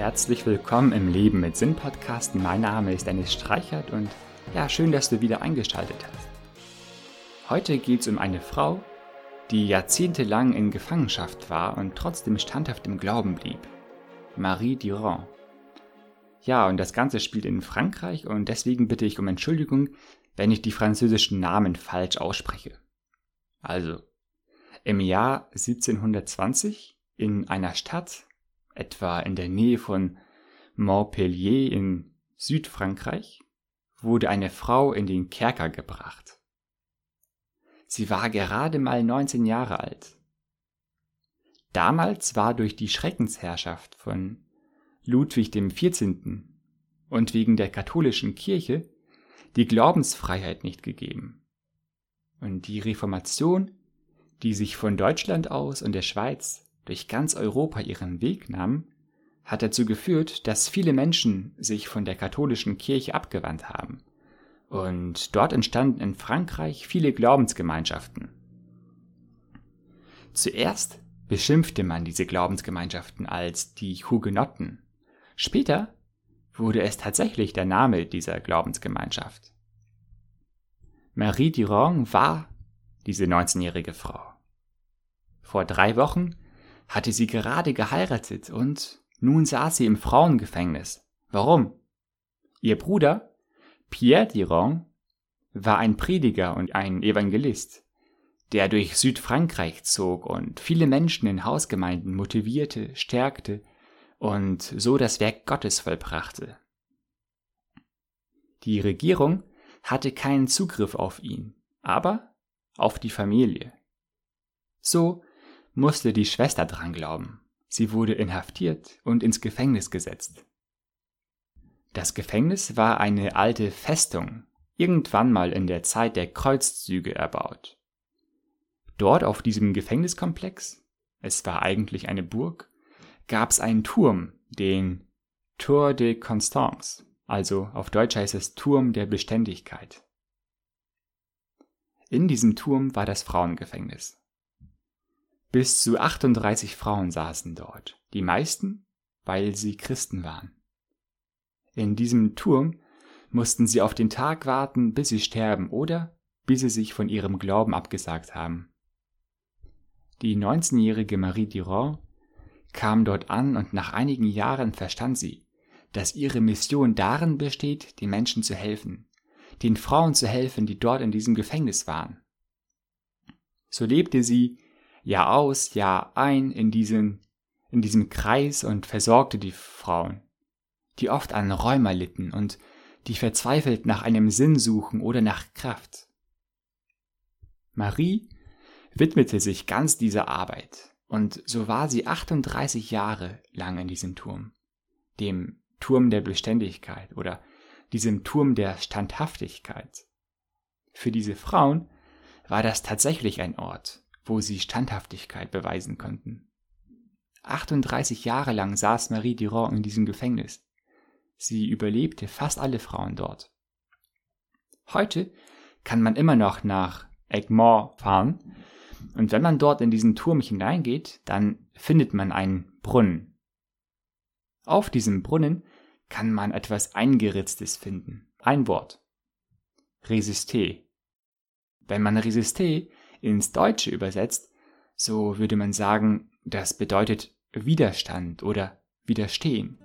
herzlich willkommen im Leben mit Sinn Podcast. Mein Name ist Dennis Streichert und ja, schön, dass du wieder eingeschaltet hast. Heute geht es um eine Frau, die jahrzehntelang in Gefangenschaft war und trotzdem standhaft im Glauben blieb. Marie Durand. Ja, und das Ganze spielt in Frankreich und deswegen bitte ich um Entschuldigung, wenn ich die französischen Namen falsch ausspreche. Also, im Jahr 1720 in einer Stadt etwa in der Nähe von Montpellier in Südfrankreich, wurde eine Frau in den Kerker gebracht. Sie war gerade mal 19 Jahre alt. Damals war durch die Schreckensherrschaft von Ludwig XIV. und wegen der katholischen Kirche die Glaubensfreiheit nicht gegeben. Und die Reformation, die sich von Deutschland aus und der Schweiz durch ganz Europa ihren Weg nahm, hat dazu geführt, dass viele Menschen sich von der katholischen Kirche abgewandt haben. Und dort entstanden in Frankreich viele Glaubensgemeinschaften. Zuerst beschimpfte man diese Glaubensgemeinschaften als die Hugenotten. Später wurde es tatsächlich der Name dieser Glaubensgemeinschaft. Marie Durand war diese 19-jährige Frau. Vor drei Wochen hatte sie gerade geheiratet und nun saß sie im Frauengefängnis. Warum? Ihr Bruder, Pierre Durand, war ein Prediger und ein Evangelist, der durch Südfrankreich zog und viele Menschen in Hausgemeinden motivierte, stärkte und so das Werk Gottes vollbrachte. Die Regierung hatte keinen Zugriff auf ihn, aber auf die Familie. So musste die Schwester dran glauben. Sie wurde inhaftiert und ins Gefängnis gesetzt. Das Gefängnis war eine alte Festung, irgendwann mal in der Zeit der Kreuzzüge erbaut. Dort auf diesem Gefängniskomplex, es war eigentlich eine Burg, gab es einen Turm, den Tour de Constance, also auf Deutsch heißt es Turm der Beständigkeit. In diesem Turm war das Frauengefängnis. Bis zu 38 Frauen saßen dort, die meisten, weil sie Christen waren. In diesem Turm mussten sie auf den Tag warten, bis sie sterben oder bis sie sich von ihrem Glauben abgesagt haben. Die 19-jährige Marie Durand kam dort an und nach einigen Jahren verstand sie, dass ihre Mission darin besteht, den Menschen zu helfen, den Frauen zu helfen, die dort in diesem Gefängnis waren. So lebte sie Jahr aus, Jahr ein in, diesen, in diesem Kreis und versorgte die Frauen, die oft an Rheuma litten und die verzweifelt nach einem Sinn suchen oder nach Kraft. Marie widmete sich ganz dieser Arbeit und so war sie 38 Jahre lang in diesem Turm, dem Turm der Beständigkeit oder diesem Turm der Standhaftigkeit. Für diese Frauen war das tatsächlich ein Ort, wo sie Standhaftigkeit beweisen konnten. 38 Jahre lang saß Marie Durand in diesem Gefängnis. Sie überlebte fast alle Frauen dort. Heute kann man immer noch nach Egmont fahren und wenn man dort in diesen Turm hineingeht, dann findet man einen Brunnen. Auf diesem Brunnen kann man etwas Eingeritztes finden. Ein Wort. Resisté. Wenn man Resisté ins Deutsche übersetzt, so würde man sagen, das bedeutet Widerstand oder Widerstehen.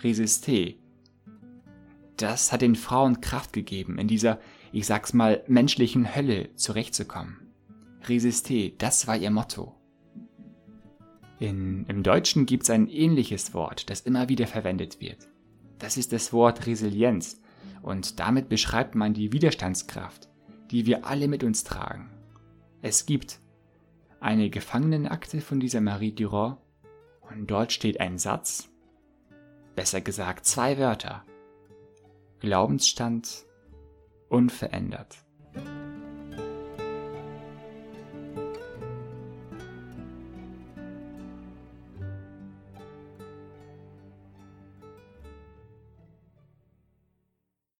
Resisté. Das hat den Frauen Kraft gegeben, in dieser, ich sag's mal, menschlichen Hölle zurechtzukommen. Resisté, das war ihr Motto. In, Im Deutschen gibt's ein ähnliches Wort, das immer wieder verwendet wird. Das ist das Wort Resilienz und damit beschreibt man die Widerstandskraft, die wir alle mit uns tragen. Es gibt eine Gefangenenakte von dieser Marie Durand und dort steht ein Satz, besser gesagt zwei Wörter. Glaubensstand unverändert.